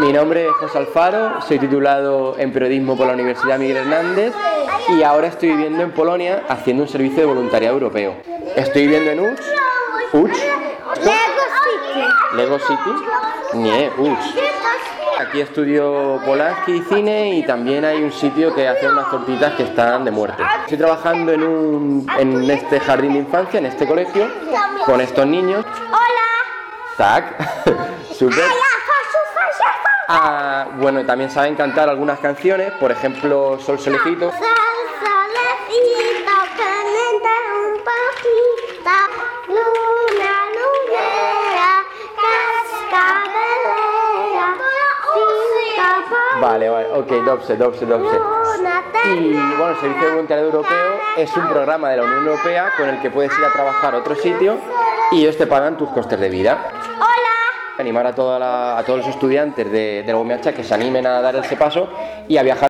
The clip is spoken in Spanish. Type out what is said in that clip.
Mi nombre es José Alfaro, soy titulado en periodismo por la Universidad Miguel Hernández y ahora estoy viviendo en Polonia haciendo un servicio de voluntariado europeo. Estoy viviendo en Uch, Uch, Lego City, Nie, Uch. Aquí estudio Polanski y cine y también hay un sitio que hace unas tortitas que están de muerte. Estoy trabajando en, un, en este jardín de infancia, en este colegio, con estos niños. Hola. Tac, super. Ah, bueno, también saben cantar algunas canciones, por ejemplo, Sol Solecito. Sol, solecito, caliente un poquito. Luna, lunera, cascabelera. Cinco Vale, vale, ok, dobse, dobse, dobse. Y bueno, el Servicio de Voluntariado Europeo es un programa de la Unión Europea con el que puedes ir a trabajar a otro sitio y ellos te pagan tus costes de vida. Animar a todos los estudiantes de, de la UMH que se animen a dar ese paso y a viajar.